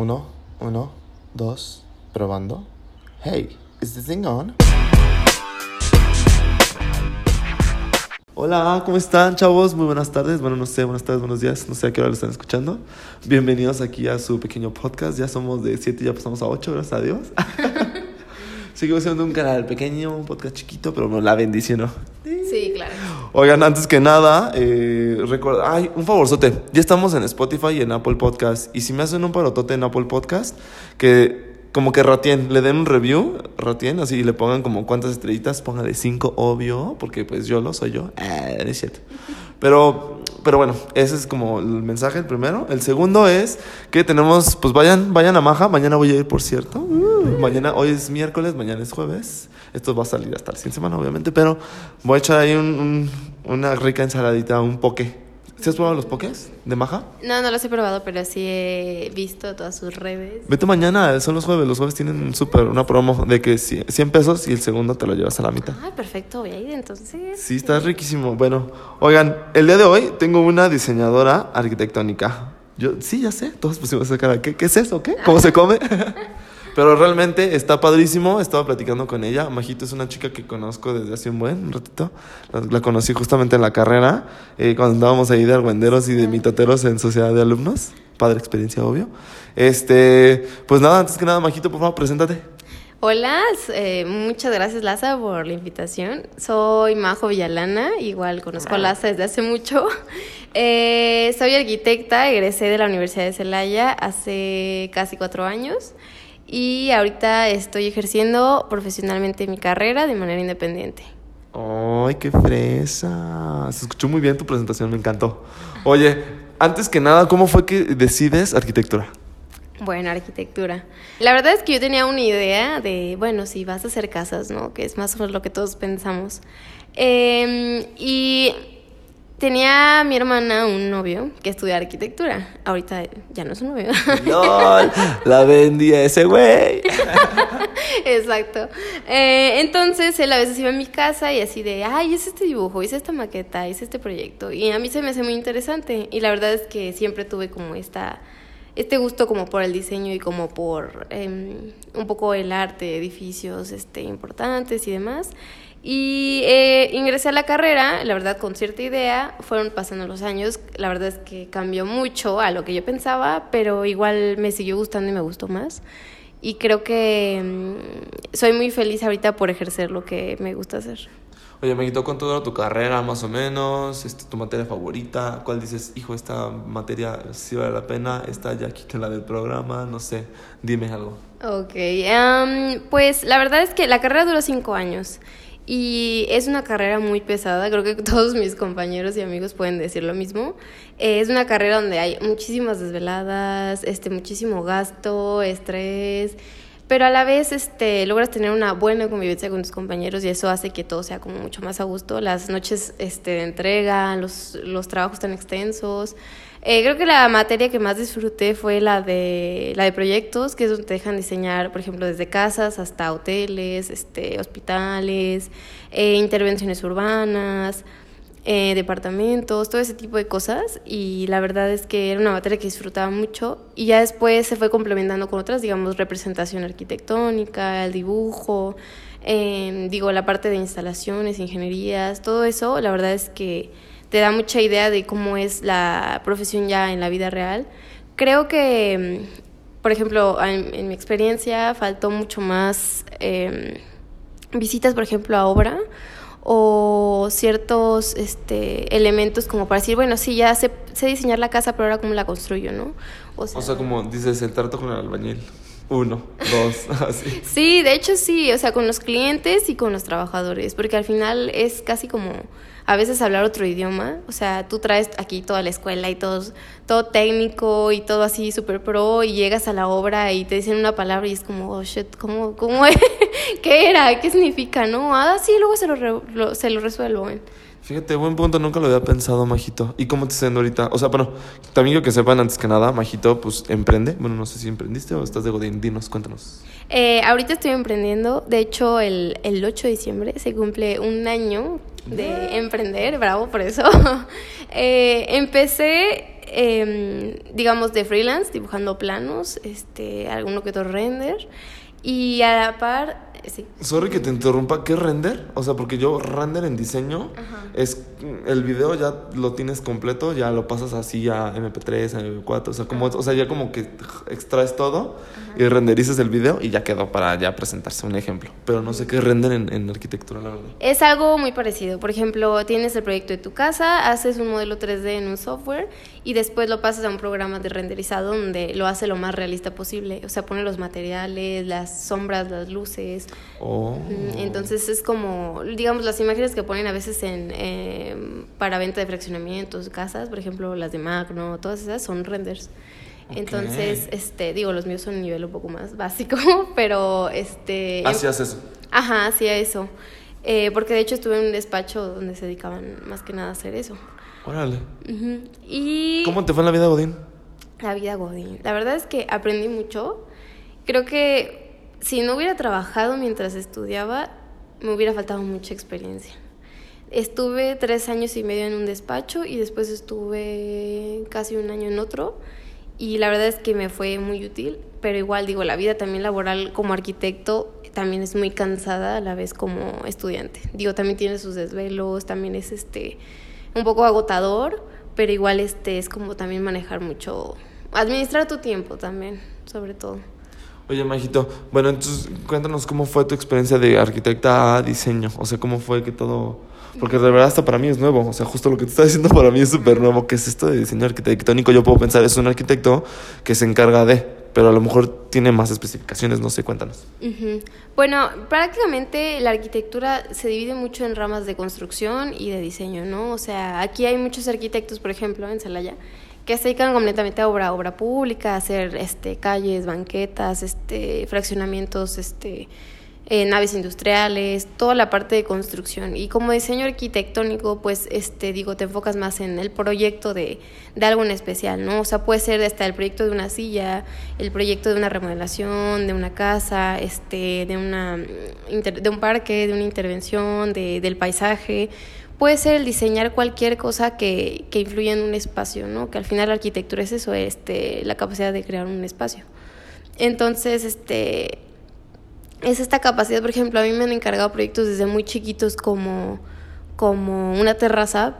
Uno, uno, dos, probando. Hey, is this thing on? Hola, ¿cómo están, chavos? Muy buenas tardes. Bueno, no sé, buenas tardes, buenos días. No sé a qué hora lo están escuchando. Bienvenidos aquí a su pequeño podcast. Ya somos de 7 y ya pasamos a 8, gracias a Dios. Seguimos siendo un canal pequeño, un podcast chiquito, pero no, la bendición, ¿no? Oigan, antes que nada, eh, recuerda, ay, un favorzote. Ya estamos en Spotify y en Apple Podcast. Y si me hacen un parotote en Apple Podcast, que como que ratien, le den un review, ratien, así le pongan como cuántas estrellitas, póngale cinco, obvio, porque pues yo lo soy yo. No es cierto. Pero, pero bueno, ese es como el mensaje, el primero. El segundo es que tenemos, pues vayan, vayan a Maja. Mañana voy a ir, por cierto. Uh, mañana, hoy es miércoles, mañana es jueves. Esto va a salir hasta la siguiente semana, obviamente, pero voy a echar ahí un, un- una rica ensaladita, un poke. ¿Sí has probado los pokés de Maja? No, no los he probado, pero sí he visto todas sus redes. Vete mañana, son los jueves. Los jueves tienen súper una promo de que cien 100 pesos y el segundo te lo llevas a la mitad. Ah, perfecto, voy a ir entonces. Sí, está riquísimo. Bueno, oigan, el día de hoy tengo una diseñadora arquitectónica. Yo, sí, ya sé, todos pusimos esa cara. ¿Qué, qué es eso? ¿Qué? ¿Cómo se come? Pero realmente está padrísimo. Estaba platicando con ella. Majito es una chica que conozco desde hace un buen ratito. La, la conocí justamente en la carrera, eh, cuando andábamos ahí de argüenderos y de mitoteros en sociedad de alumnos. Padre experiencia, obvio. Este, pues nada, antes que nada, Majito, por favor, preséntate. Hola, eh, muchas gracias Laza por la invitación. Soy Majo Villalana, igual conozco a Laza desde hace mucho. Eh, soy arquitecta, egresé de la Universidad de Celaya hace casi cuatro años y ahorita estoy ejerciendo profesionalmente mi carrera de manera independiente. ¡Ay, qué fresa! Se escuchó muy bien tu presentación, me encantó. Oye, antes que nada, ¿cómo fue que decides arquitectura? Bueno, arquitectura. La verdad es que yo tenía una idea de, bueno, si vas a hacer casas, ¿no? Que es más o menos lo que todos pensamos. Eh, y tenía mi hermana un novio que estudia arquitectura. Ahorita ya no es un novio. ¡Lol! La vendí a ese güey. Exacto. Eh, entonces él a veces iba a mi casa y así de, ay, es este dibujo, es esta maqueta, es este proyecto. Y a mí se me hace muy interesante. Y la verdad es que siempre tuve como esta, este gusto como por el diseño y como por em, un poco el arte, edificios este, importantes y demás. Y eh, ingresé a la carrera, la verdad, con cierta idea. Fueron pasando los años. La verdad es que cambió mucho a lo que yo pensaba, pero igual me siguió gustando y me gustó más. Y creo que mm, soy muy feliz ahorita por ejercer lo que me gusta hacer. Oye, me quitó con toda tu carrera, más o menos, este, tu materia favorita, ¿cuál dices, hijo, esta materia sí vale la pena, esta ya quítala del programa, no sé, dime algo. Ok, am, pues la verdad es que la carrera duró cinco años y es una carrera muy pesada, creo que todos mis compañeros y amigos pueden decir lo mismo. Eh, es una carrera donde hay muchísimas desveladas, este, muchísimo gasto, estrés, pero a la vez este, logras tener una buena convivencia con tus compañeros y eso hace que todo sea como mucho más a gusto. Las noches este, de entrega, los, los trabajos tan extensos. Eh, creo que la materia que más disfruté fue la de, la de proyectos, que es donde te dejan diseñar, por ejemplo, desde casas hasta hoteles, este, hospitales, eh, intervenciones urbanas, eh, departamentos, todo ese tipo de cosas. Y la verdad es que era una materia que disfrutaba mucho. Y ya después se fue complementando con otras, digamos, representación arquitectónica, el dibujo, eh, digo, la parte de instalaciones, ingenierías, todo eso, la verdad es que te da mucha idea de cómo es la profesión ya en la vida real. Creo que, mm, por ejemplo, en, en mi experiencia faltó mucho más eh, visitas, por ejemplo, a obra o ciertos este, elementos como para decir, bueno, sí, ya sé, sé diseñar la casa, pero ahora cómo la construyo, ¿no? O sea, como dices, el trato con el albañil. Uno, dos, así. Sí, de hecho sí, o sea, con los clientes y con los trabajadores, porque al final es casi como a veces hablar otro idioma, o sea, tú traes aquí toda la escuela y todo, todo técnico y todo así súper pro y llegas a la obra y te dicen una palabra y es como, oh shit, ¿cómo, cómo es? ¿Qué era? ¿Qué significa? No, ah, sí, luego se lo, re- lo- se lo resuelvo. Fíjate, buen punto, nunca lo había pensado, Majito. ¿Y cómo te yendo ahorita? O sea, bueno, también quiero que sepan antes que nada, Majito, pues emprende. Bueno, no sé si emprendiste o estás de Godín. Dinos, cuéntanos. Eh, ahorita estoy emprendiendo, de hecho el, el 8 de diciembre se cumple un año de emprender, bravo por eso. Eh, empecé, em, digamos, de freelance, dibujando planos, este, alguno que otro render. Y a la par, sí. Sorry que te interrumpa, ¿qué render? O sea, porque yo render en diseño es el video ya lo tienes completo, ya lo pasas así a MP3, a MP4, o sea, como, o sea, ya como que extraes todo y renderizas el video y ya quedó para ya presentarse un ejemplo. Pero no sé qué render en, en arquitectura, la verdad. Es algo muy parecido. Por ejemplo, tienes el proyecto de tu casa, haces un modelo 3D en un software y después lo pasas a un programa de renderizado donde lo hace lo más realista posible. O sea, pone los materiales, las sombras, las luces. Oh. Entonces es como, digamos, las imágenes que ponen a veces en eh, para venta de fraccionamientos, casas, por ejemplo, las de Magno, todas esas son renders. Entonces, este, digo, los míos son un nivel un poco más básico, pero este... Hacías eso. Ajá, hacía eso. Eh, porque de hecho estuve en un despacho donde se dedicaban más que nada a hacer eso. Órale. Y ¿Cómo te fue en la vida, Godín? la vida Godín. La verdad es que aprendí mucho. Creo que si no hubiera trabajado mientras estudiaba, me hubiera faltado mucha experiencia. Estuve tres años y medio en un despacho y después estuve casi un año en otro. Y la verdad es que me fue muy útil, pero igual digo, la vida también laboral como arquitecto también es muy cansada a la vez como estudiante. Digo, también tiene sus desvelos, también es este un poco agotador, pero igual este es como también manejar mucho, administrar tu tiempo también, sobre todo. Oye, Majito, bueno, entonces cuéntanos cómo fue tu experiencia de arquitecta a diseño. O sea, cómo fue que todo. Porque de verdad, hasta para mí es nuevo. O sea, justo lo que te está diciendo para mí es súper nuevo. ¿Qué es esto de diseño arquitectónico? Yo puedo pensar, es un arquitecto que se encarga de. Pero a lo mejor tiene más especificaciones, no sé, cuéntanos. Bueno, prácticamente la arquitectura se divide mucho en ramas de construcción y de diseño, ¿no? O sea, aquí hay muchos arquitectos, por ejemplo, en Celaya, que se dedican completamente a obra, obra pública, a hacer este, calles, banquetas, este, fraccionamientos, este, eh, naves industriales, toda la parte de construcción. Y como diseño arquitectónico, pues, este, digo, te enfocas más en el proyecto de, de algo en especial, ¿no? O sea, puede ser hasta el proyecto de una silla, el proyecto de una remodelación, de una casa, este, de, una, mm, de un parque, de una intervención, de, del paisaje. Puede ser el diseñar cualquier cosa que, que influya en un espacio, ¿no? Que al final la arquitectura es eso, este, la capacidad de crear un espacio. Entonces, este, es esta capacidad, por ejemplo, a mí me han encargado proyectos desde muy chiquitos como, como una terraza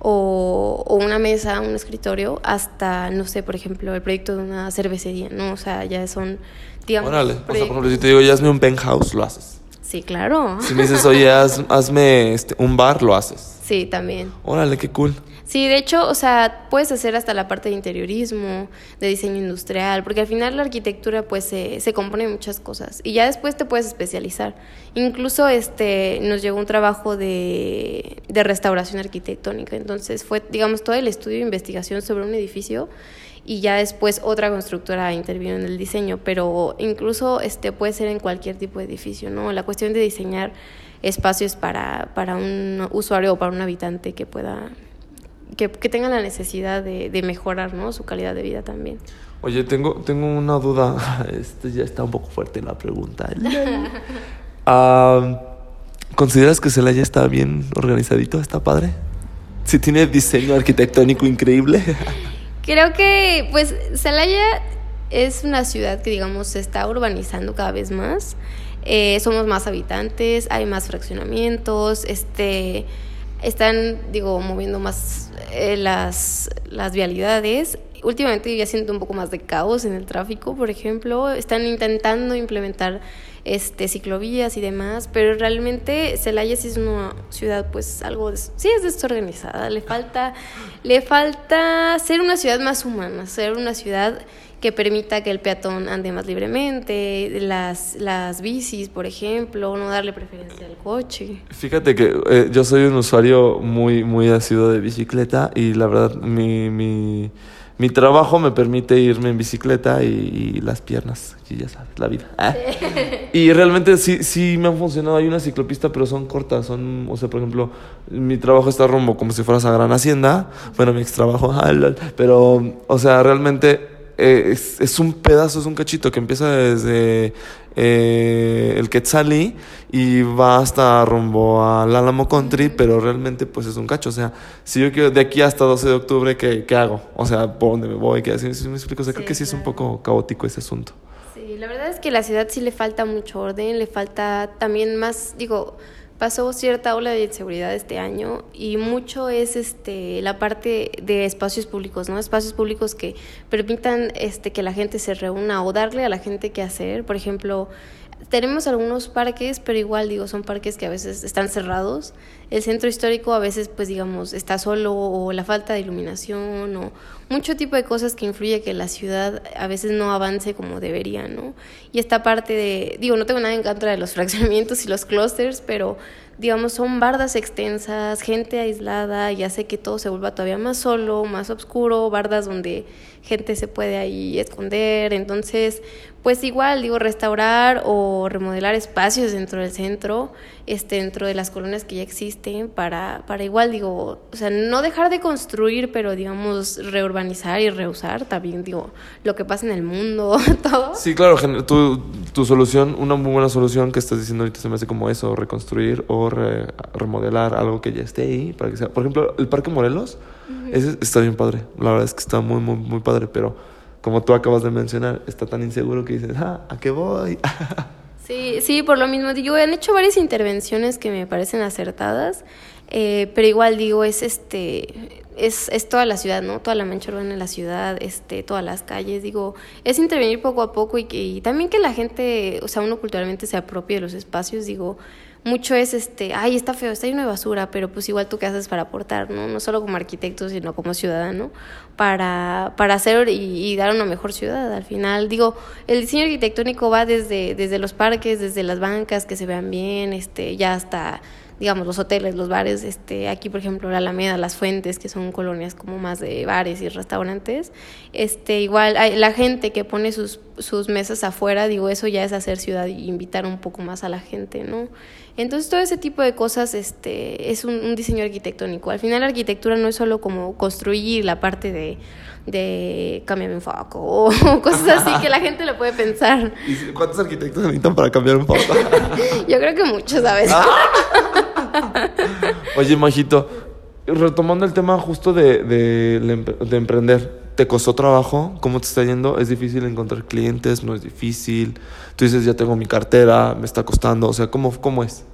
o, o una mesa, un escritorio, hasta, no sé, por ejemplo, el proyecto de una cervecería, ¿no? O sea, ya son, digamos... Órale. O sea, por ejemplo, si te digo, ya hazme un penthouse, lo haces. Sí, claro. Si me dices, oye, haz- hazme este, un bar, lo haces. Sí, también. Órale, qué cool. Sí, de hecho, o sea, puedes hacer hasta la parte de interiorismo, de diseño industrial, porque al final la arquitectura pues se, se compone de muchas cosas y ya después te puedes especializar. Incluso este nos llegó un trabajo de, de restauración arquitectónica, entonces fue, digamos, todo el estudio e investigación sobre un edificio y ya después otra constructora intervino en el diseño, pero incluso este puede ser en cualquier tipo de edificio, ¿no? La cuestión de diseñar espacios para, para un usuario o para un habitante que pueda que, que tengan la necesidad de, de mejorar ¿no? su calidad de vida también. Oye, tengo, tengo una duda. Este ya está un poco fuerte la pregunta. Ah, ¿Consideras que Celaya está bien organizadito? ¿Está padre? Si tiene diseño arquitectónico increíble. Creo que pues Celaya es una ciudad que digamos se está urbanizando cada vez más. Eh, somos más habitantes, hay más fraccionamientos, este están digo moviendo más eh, las, las vialidades. Últimamente ya siento un poco más de caos en el tráfico, por ejemplo. Están intentando implementar este ciclovías y demás, pero realmente Celaya sí es una ciudad pues algo sí es desorganizada, le falta le falta ser una ciudad más humana, ser una ciudad que permita que el peatón ande más libremente, las las bicis, por ejemplo, no darle preferencia al coche. Fíjate que eh, yo soy un usuario muy, muy asiduo de bicicleta y la verdad mi, mi, mi trabajo me permite irme en bicicleta y, y las piernas, y ya sabes, la vida. Ah. Y realmente sí, sí me han funcionado. Hay una ciclopista, pero son cortas. Son, o sea, por ejemplo, mi trabajo está rumbo como si fueras a Gran Hacienda. Bueno, mi ex trabajo, pero, o sea, realmente eh, es, es un pedazo, es un cachito que empieza desde eh, el Quetzalí y va hasta rumbo al Álamo Country, pero realmente pues es un cacho. O sea, si yo quiero de aquí hasta 12 de octubre, ¿qué, qué hago? O sea, ¿por dónde me voy? ¿Qué así? me explico? O sea, Sí, creo que sí es un poco caótico ese asunto. Sí, la verdad es que la ciudad sí le falta mucho orden, le falta también más, digo, pasó cierta ola de inseguridad este año y mucho es este la parte de espacios públicos, ¿no? Espacios públicos que permitan este que la gente se reúna o darle a la gente qué hacer. Por ejemplo, tenemos algunos parques, pero igual digo, son parques que a veces están cerrados. El centro histórico a veces, pues digamos, está solo o la falta de iluminación o mucho tipo de cosas que influye que la ciudad a veces no avance como debería, ¿no? Y esta parte de, digo, no tengo nada en contra de los fraccionamientos y los clusters, pero digamos, son bardas extensas, gente aislada y hace que todo se vuelva todavía más solo, más oscuro, bardas donde gente se puede ahí esconder. Entonces, pues igual, digo, restaurar o remodelar espacios dentro del centro, este, dentro de las colonias que ya existen, para, para igual, digo, o sea, no dejar de construir, pero digamos, reurbanizar y reusar también, digo, lo que pasa en el mundo, todo. Sí, claro, tu, tu solución, una muy buena solución que estás diciendo ahorita se me hace como eso, reconstruir o re- remodelar algo que ya esté ahí, para que sea, por ejemplo, el Parque Morelos, ese está bien padre, la verdad es que está muy, muy, muy padre, pero como tú acabas de mencionar, está tan inseguro que dices, ah, ¿a qué voy? Sí, sí, por lo mismo digo, han hecho varias intervenciones que me parecen acertadas, eh, pero igual digo, es este, es, es toda la ciudad, ¿no? Toda la mancha urbana de la ciudad, este, todas las calles, digo, es intervenir poco a poco y, que, y también que la gente, o sea, uno culturalmente se apropie de los espacios, digo, mucho es este, ay, está feo, está lleno de basura, pero pues igual tú qué haces para aportar, ¿no? No solo como arquitecto, sino como ciudadano, para, para hacer y, dar una mejor ciudad. Al final, digo, el diseño arquitectónico va desde, desde los parques, desde las bancas que se vean bien, este, ya hasta digamos, los hoteles, los bares, este, aquí por ejemplo la Alameda, las Fuentes, que son colonias como más de bares y restaurantes, este, igual hay la gente que pone sus, sus mesas afuera, digo, eso ya es hacer ciudad y invitar un poco más a la gente, ¿no? Entonces todo ese tipo de cosas este, es un, un diseño arquitectónico. Al final la arquitectura no es solo como construir la parte de, de cámbiame un foco o cosas así que la gente lo puede pensar. ¿Y ¿Cuántos arquitectos necesitan para cambiar un foco? Yo creo que muchos, ¿sabes? Oye, Majito, retomando el tema justo de, de emprender, ¿te costó trabajo? ¿Cómo te está yendo? ¿Es difícil encontrar clientes? ¿No es difícil? Tú dices, ya tengo mi cartera, me está costando, o sea, ¿cómo, cómo es?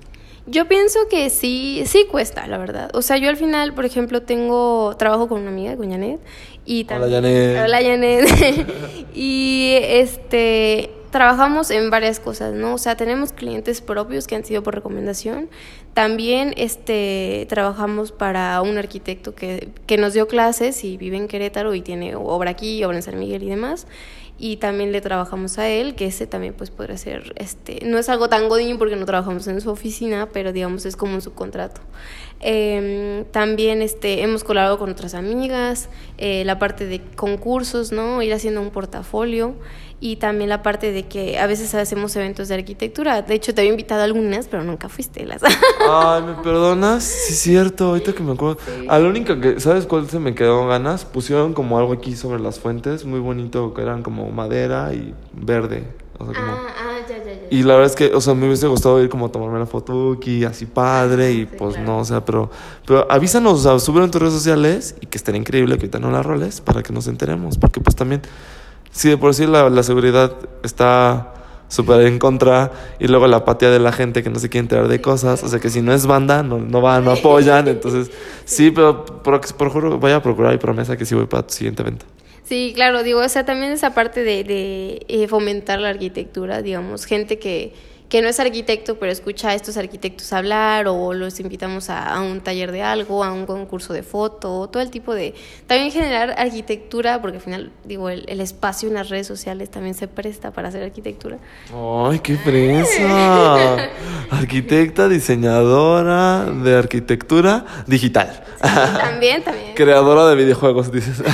Yo pienso que sí, sí cuesta, la verdad. O sea, yo al final, por ejemplo, tengo trabajo con una amiga, con Janet, y Hola, también Janet. Hola Janet. y este trabajamos en varias cosas, ¿no? O sea, tenemos clientes propios que han sido por recomendación. También este trabajamos para un arquitecto que, que nos dio clases y vive en Querétaro y tiene obra aquí, obra en San Miguel y demás y también le trabajamos a él, que ese también pues podría ser, este, no es algo tan godín porque no trabajamos en su oficina, pero digamos es como un subcontrato. Eh, también este, hemos colaborado con otras amigas, eh, la parte de concursos, ¿no? Ir haciendo un portafolio y también la parte de que a veces hacemos eventos de arquitectura. De hecho, te había invitado a algunas, pero nunca fuiste. Las... Ay, ¿me perdonas? Sí, es cierto, ahorita que me acuerdo. A la única que, ¿sabes cuál se me quedó ganas? Pusieron como algo aquí sobre las fuentes, muy bonito, que eran como madera y verde. O sea, como... ah, ya, ya, ya. Y la verdad es que, o sea, me hubiese gustado ir como a tomarme la foto aquí, así padre, y Sí, pues claro. no, o sea, pero, pero avísanos, o sea, súbelo en tus redes sociales y que estaría increíble que ahorita no la roles para que nos enteremos, porque pues también, si de por sí la, la seguridad está súper en contra y luego la apatía de la gente que no se quiere enterar de cosas, o sea, que si no es banda, no, no van, no apoyan, entonces, sí, pero por, por juro, voy a procurar y promesa que sí voy para tu siguiente evento. Sí, claro, digo, o sea, también esa parte de, de eh, fomentar la arquitectura, digamos, gente que, que no es arquitecto, pero escucha a estos arquitectos hablar o los invitamos a, a un taller de algo, a un concurso de foto, todo el tipo de... También generar arquitectura, porque al final, digo, el, el espacio en las redes sociales también se presta para hacer arquitectura. ¡Ay, qué fresa! Arquitecta, diseñadora de arquitectura digital. También, también. Creadora de videojuegos, dices.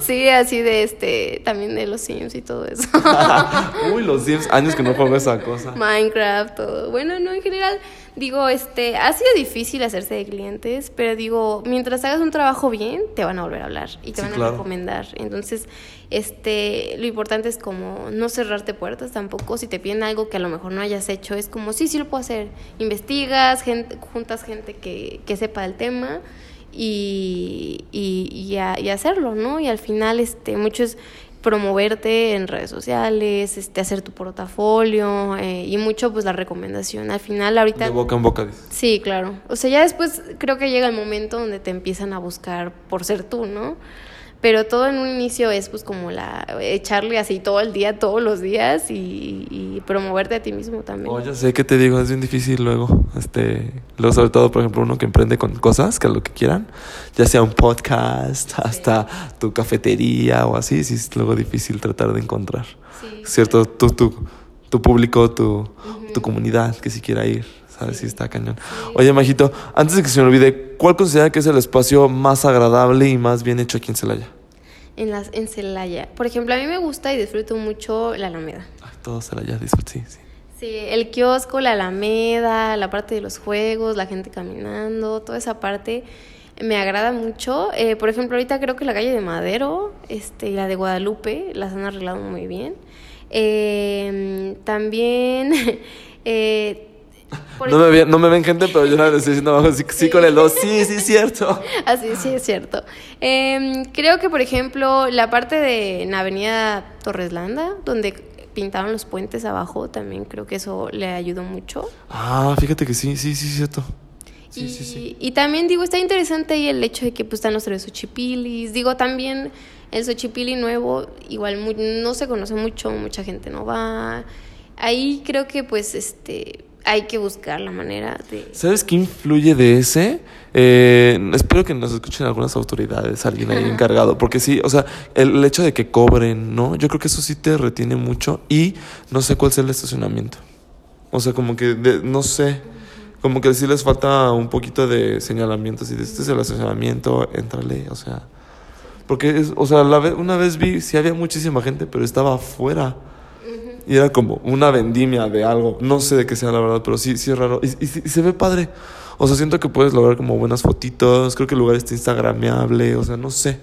Sí, así de este, también de los Sims y todo eso. Uy, los Sims, años que no juego esa cosa. Minecraft, todo. Bueno, no, en general, digo, este, ha sido difícil hacerse de clientes, pero digo, mientras hagas un trabajo bien, te van a volver a hablar y te Sí, van a claro. recomendar. Entonces, Este, lo importante es como no cerrarte puertas tampoco. Si te piden algo que a lo mejor no hayas hecho, es como, sí, sí lo puedo hacer. Investigas, gente, juntas gente que, que sepa el tema y, y, y, y hacerlo, ¿no? Y al final, este, muchos promoverte en redes sociales, este, hacer tu portafolio eh, y mucho pues la recomendación. Al final ahorita... De boca en boca. Sí, claro. O sea, ya después creo que llega el momento donde te empiezan a buscar por ser tú, ¿no? Pero todo en un inicio es pues como la echarle así todo el día, todos los días y, promoverte a ti mismo también. Oh, yo sé que te digo, es bien difícil luego, este, luego sobre todo, por ejemplo, uno que emprende con cosas, que es lo que quieran, ya sea un podcast, hasta tu cafetería o así, sí es luego difícil tratar de encontrar, ¿cierto? Tu, tu, tu público, tu, tu comunidad que si quiera ir. ¿Sabes? Sí, está cañón. Oye, Majito, antes de que se me olvide, ¿cuál considera que es el espacio más agradable y más bien hecho aquí en Celaya? En, las, en Celaya. Por ejemplo, a mí me gusta y disfruto mucho la Alameda. Ay, todo Celaya disfruto, sí, sí. Sí, el kiosco, la Alameda, la parte de los juegos, la gente caminando, toda esa parte me agrada mucho. Eh, por ejemplo, ahorita creo que la calle de Madero este, y la de Guadalupe las han arreglado muy bien. Eh, también eh, no me, no me, ven gente, pero yo no le estoy diciendo sí, sí, con el 2, sí, sí, es cierto. Así, sí, es cierto. Eh, creo que, por ejemplo, la parte de la avenida Torreslanda, donde pintaban los puentes abajo, también creo que eso le ayudó mucho. Ah, fíjate que sí, sí, sí, es cierto. Sí, y, sí, sí. y también digo, está interesante ahí el hecho de que pues están los tres Xochipilis. Digo, también el Xochipili nuevo, igual no se conoce mucho, mucha gente no va. Ahí creo que pues este hay que buscar la manera de... ¿Sabes qué influye de ese? Eh, espero que nos escuchen algunas autoridades, alguien ahí encargado, porque sí, o sea, el, hecho de que cobren, ¿no? Yo creo que eso sí te retiene mucho y no sé cuál sea el estacionamiento. O sea, como que, no sé, como que sí les falta un poquito de señalamiento, si este es el estacionamiento, entrale, o sea... Porque, es, o sea, la una vez vi, sí había muchísima gente, pero estaba afuera. Y era como una vendimia de algo. No sé de qué sea la verdad, pero sí, sí es raro. Y, y, se ve padre. O sea, siento que puedes lograr como buenas fotitos. Creo que el lugar está instagrameable. O sea, no sé.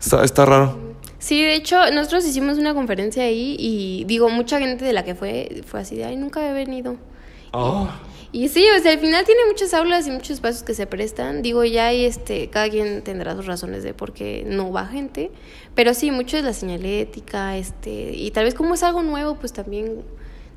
Está, está raro. Sí, de hecho, nosotros hicimos una conferencia ahí y digo, mucha gente de la que fue fue así de, ay, nunca he venido. Oh. Y sí, o sea, al final tiene muchas aulas y muchos espacios que se prestan. Digo, ya hay este, cada quien tendrá sus razones de por qué no va gente. Pero sí, mucho es la señalética, este, y tal vez como es algo nuevo, pues también,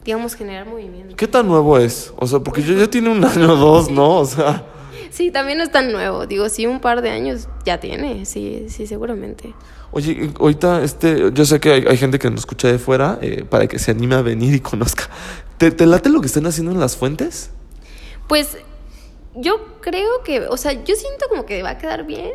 digamos, generar movimiento. ¿Qué tan nuevo es? O sea, porque yo ya tiene un año o dos, ¿no? O sea. Sí, también no es tan nuevo. Digo, sí, un par de años ya tiene, sí, sí, seguramente. Oye, ahorita, este, yo sé que hay, gente que nos escucha de fuera eh, para que se anime a venir y conozca. ¿Te, ¿Te late lo que están haciendo en las fuentes? Pues yo creo que, o sea, yo siento como que va a quedar bien.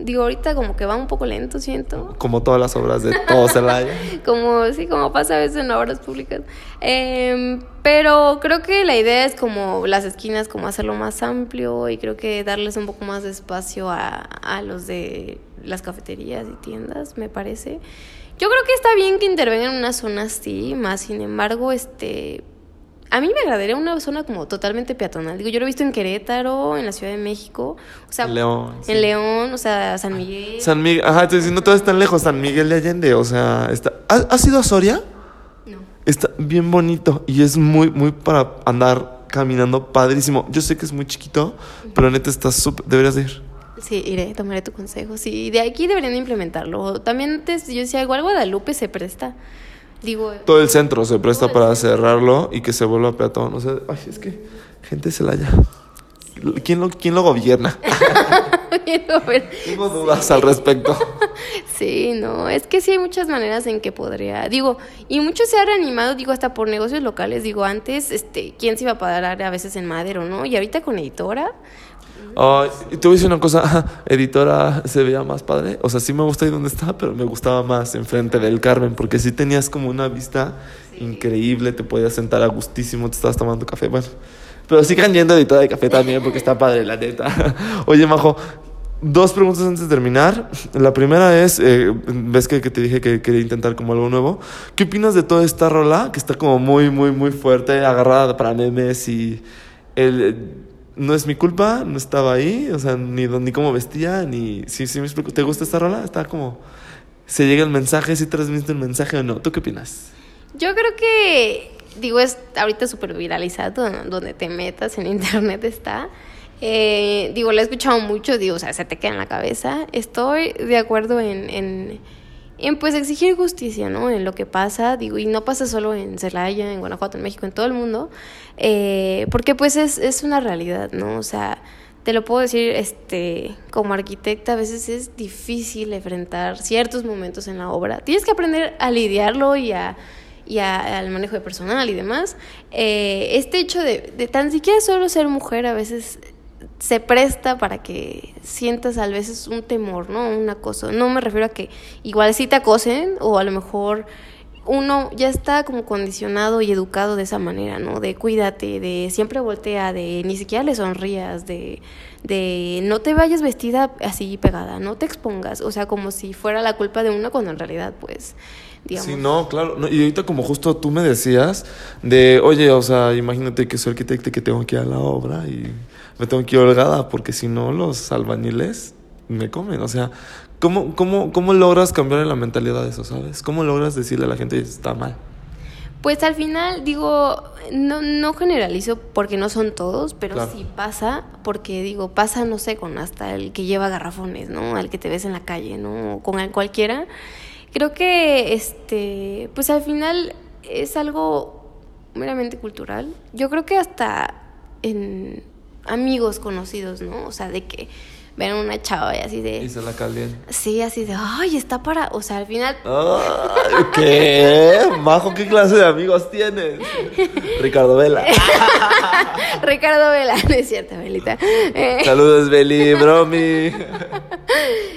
Digo, ahorita como que va un poco lento, siento. Como todas las obras de todo Celaya. como, sí, como pasa a veces en obras públicas. Em, pero creo que la idea es como las esquinas, como hacerlo más amplio y creo que darles un poco más de espacio a, a los de las cafeterías y tiendas, me parece. Yo creo que está bien que intervengan en una zona así, más sin embargo, este a mí me agradaría una zona como totalmente peatonal. Digo, yo lo he visto en Querétaro, en la Ciudad de México, o sea, León, en León, o sea, San Miguel. San Miguel, ajá, estoy diciendo todo tan lejos, San Miguel de Allende, o sea, está ¿Has, ido a Soria? No. Está bien bonito y es muy muy para andar caminando padrísimo. Yo sé que es muy chiquito, pero neta está súper deberías de ir. Sí, iré, tomaré tu consejo. Sí, de aquí deberían implementarlo. También antes yo decía, igual Guadalupe se presta. Digo, todo el centro se presta para cerrarlo y que se vuelva peatón. O sea, ay, es que gente se la haya. ¿Quién lo, quién lo gobierna? Tengo dudas al respecto. Sí, no, es que sí hay muchas maneras en que podría, digo, y mucho se ha reanimado, digo, hasta por negocios locales, digo, antes, este, ¿quién se iba a pagar a veces en Madero, no? Y ahorita con editora, y te voy a decir una cosa, editora se veía más padre. O sea, sí me gusta ahí donde está, pero me gustaba más enfrente del Carmen, porque sí tenías como una vista increíble, te podías sentar a gustísimo, te estabas tomando café. Bueno, pero sigan yendo editora de café también, porque está padre, la neta. Oye, Majo, dos preguntas antes de terminar. La primera es, eh, ves que, que, te dije que quería intentar como algo nuevo. ¿Qué opinas de toda esta rola que está como muy, muy, muy fuerte, agarrada para memes y el no es mi culpa, no estaba ahí, o sea, ni, ni cómo vestía, ni... Sí, sí. ¿Te gusta esta rola? Está como... se llega el mensaje, si transmite el mensaje o no. ¿Tú qué opinas? Yo creo que, digo, es ahorita súper viralizado, donde te metas en internet está. Eh, digo, lo he escuchado mucho, digo, o sea, se te queda en la cabeza. Estoy de acuerdo en, en, pues exigir justicia, ¿no? En lo que pasa, digo, y no pasa solo en Celaya, en Guanajuato, en México, en todo el mundo, eh, porque pues es, es una realidad, ¿no? O sea, te lo puedo decir, este, como arquitecta a veces es difícil enfrentar ciertos momentos en la obra. Tienes que aprender a lidiarlo y a y al manejo de personal y demás. Eh, este hecho de, de, tan siquiera solo ser mujer a veces se presta para que sientas a veces un temor, ¿no? Un acoso. No me refiero a que igual sí te acosen o a lo mejor uno ya está como condicionado y educado de esa manera, ¿no? De cuídate, de siempre voltea, de ni siquiera le sonrías, de, de no te vayas vestida así pegada, no te expongas, o sea, como si fuera la culpa de uno cuando en realidad pues... Digamos. Sí, no, claro. y ahorita como justo tú me decías de, oye, o sea, imagínate que soy arquitecto y que tengo que ir a la obra y me tengo que ir holgada porque si no los albañiles me comen. O sea, ¿cómo, cómo, cómo logras cambiar la mentalidad de eso, sabes? ¿Cómo logras decirle a la gente que está mal? Pues al final, digo, no, no generalizo porque no son todos, pero sí pasa, porque digo, pasa, no sé, con hasta el que lleva garrafones, ¿no? Al que te ves en la calle, ¿no? con el cualquiera. Creo que, este, pues al final es algo meramente cultural. Yo creo que hasta en amigos conocidos, ¿no? O sea, de que ven una chava y así de... Y se la calientan. Sí, así de, ay, está para... O sea, al final... ¿Qué? Majo, ¿qué clase de amigos tienes? Ricardo Vela. Ricardo Vela, no es cierto, Belita. Eh. Saludos, Beli, bromi.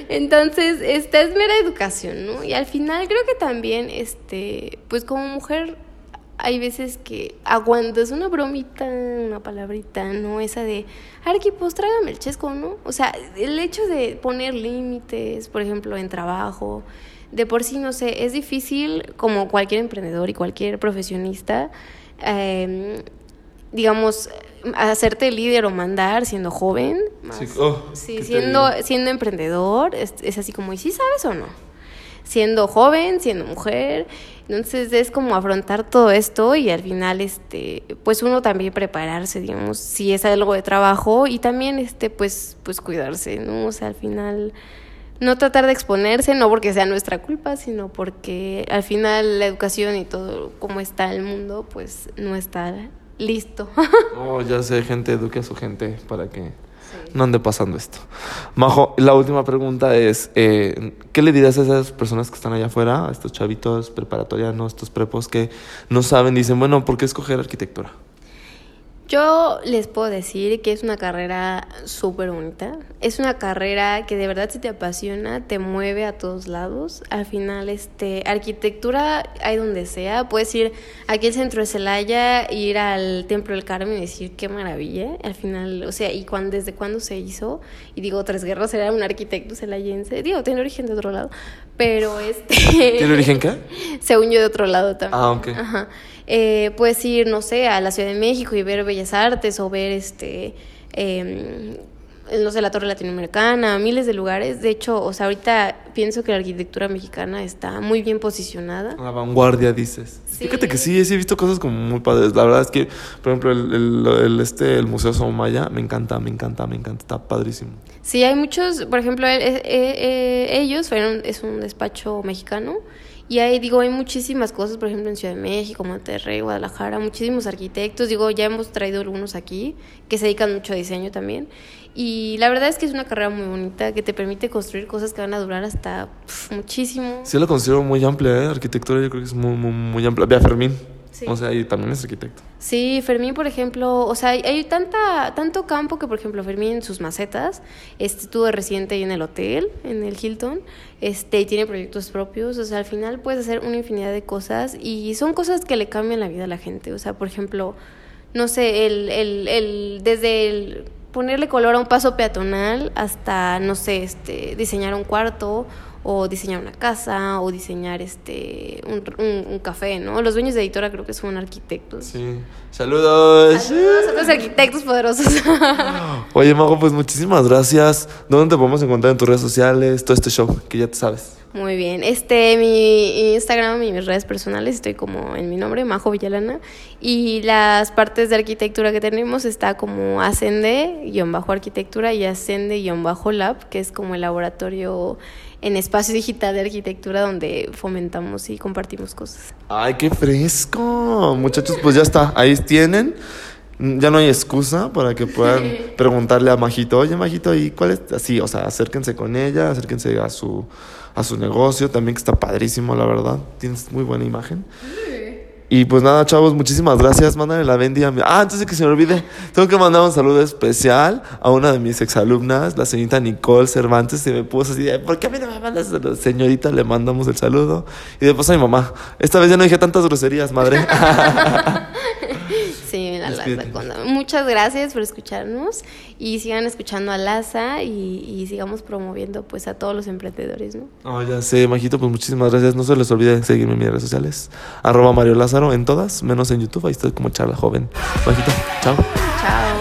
Entonces, esta es mera educación, ¿no? Y al final creo que también, este, pues como mujer hay veces que aguantas una bromita, una palabrita, ¿no? Esa de, Arqui, pues trágame el chesco, ¿no? O sea, el hecho de poner límites, por ejemplo, en trabajo, de por sí, no sé, es difícil como cualquier emprendedor y cualquier profesionista, eh, digamos, hacerte líder o mandar siendo joven. sí, oh, sí siendo, siendo emprendedor, es, es así como, ¿y sí sabes o no? Siendo joven, siendo mujer entonces es como afrontar todo esto y al final, este, pues uno también prepararse, digamos, si es algo de trabajo y también, este, pues, pues cuidarse, ¿no? O sea, al final no tratar de exponerse, no porque sea nuestra culpa, sino porque al final la educación y todo como está el mundo, pues no está listo. oh, ya sé, gente eduque a su gente para que no ande pasando esto. Majo, la última pregunta es, eh, ¿qué le dirías a esas personas que están allá afuera, a estos chavitos preparatorianos, estos prepos que no saben, dicen, bueno, ¿por qué escoger arquitectura? Yo les puedo decir que es una carrera súper bonita. Es una carrera que de verdad si te apasiona, te mueve a todos lados. Al final, este, arquitectura hay donde sea. Puedes ir aquí al centro de Celaya, ir al Templo del Carmen y decir qué maravilla. Al final, o sea, y cuando, desde cuándo se hizo. Y digo, Tres Guerras era un arquitecto celayense. Digo, tiene origen de otro lado. Pero este... ¿Tiene origen qué? Se unió de otro lado también. Ah, ok. Ajá eh, puedes ir, no sé, a la Ciudad de México y ver Bellas Artes o ver este... Eh, no sé, la Torre Latinoamericana, miles de lugares. De hecho, o sea, ahorita pienso que la arquitectura mexicana está muy bien posicionada. A la vanguardia, dices. Fíjate que sí, sí he visto cosas como muy padres. La verdad es que, por ejemplo, el, el, este, el Museo Somaya me encanta, me encanta, me encanta. Está padrísimo. Sí, hay muchos, por ejemplo, eh, eh, ellos fueron, es un despacho mexicano y ahí digo, hay muchísimas cosas, por ejemplo, en Ciudad de México, Monterrey, Guadalajara, muchísimos arquitectos. Digo, ya hemos traído algunos aquí que se dedican mucho a diseño también. Y la verdad es que es una carrera muy bonita que te permite construir cosas que van a durar hasta muchísimo. Sí, la considero muy amplia, ¿eh? Arquitectura yo creo que es muy, muy, muy amplia. Vea Fermín. O sea, y también es arquitecto. Sí, Fermín, por ejemplo, o sea, hay, tanta, tanto campo que, por ejemplo, Fermín en sus macetas este, estuvo reciente ahí en el hotel, en el Hilton, este, y tiene proyectos propios. O sea, al final puedes hacer una infinidad de cosas y son cosas que le cambian la vida a la gente. O sea, por ejemplo, no sé, el, el, el desde el ponerle color a un paso peatonal hasta, no sé, este, diseñar un cuarto o diseñar una casa o diseñar este un, café, ¿no? Los dueños de editora creo que son arquitectos. Sí. Saludos. Saludos a los arquitectos poderosos. Oye, Mago, pues muchísimas gracias. ¿Dónde te podemos encontrar en tus redes sociales? Todo este show, que ya te sabes. Muy bien. Este, mi Instagram y mis redes personales estoy como en mi nombre, Majo Villalana. Y las partes de arquitectura que tenemos está como Ascende-arquitectura y Ascende-lab, que es como el laboratorio en espacio digital de arquitectura donde fomentamos y compartimos cosas. Ay, qué fresco. Muchachos, pues ya está. Ahí tienen. Ya no hay excusa para que puedan preguntarle a Majito, oye Majito, ¿y cuál es? Así, o sea, acérquense con ella, acérquense a su, a su negocio, también que está padrísimo, la verdad. Tienes muy buena imagen. Y pues nada, chavos, muchísimas gracias. Mándale la bendiga. Ah, antes de que se me olvide, tengo que mandar un saludo especial a una de mis exalumnas, la señorita Nicole Cervantes. Se me puso así, ¿por qué a mí no me mandas? Señorita, le mandamos el saludo. Y después a mi mamá. Esta vez ya no dije tantas groserías, madre. Sí, la Laza Muchas gracias por escucharnos y sigan escuchando a Laza y, sigamos promoviendo pues a todos los emprendedores, ¿no? Oh, ya sé, Majito, pues muchísimas gracias. No se les olvide seguirme en mis redes sociales. Arroba Mario Lázaro en todas, menos en YouTube. Ahí estoy como charla joven. Majito, chao. Chao.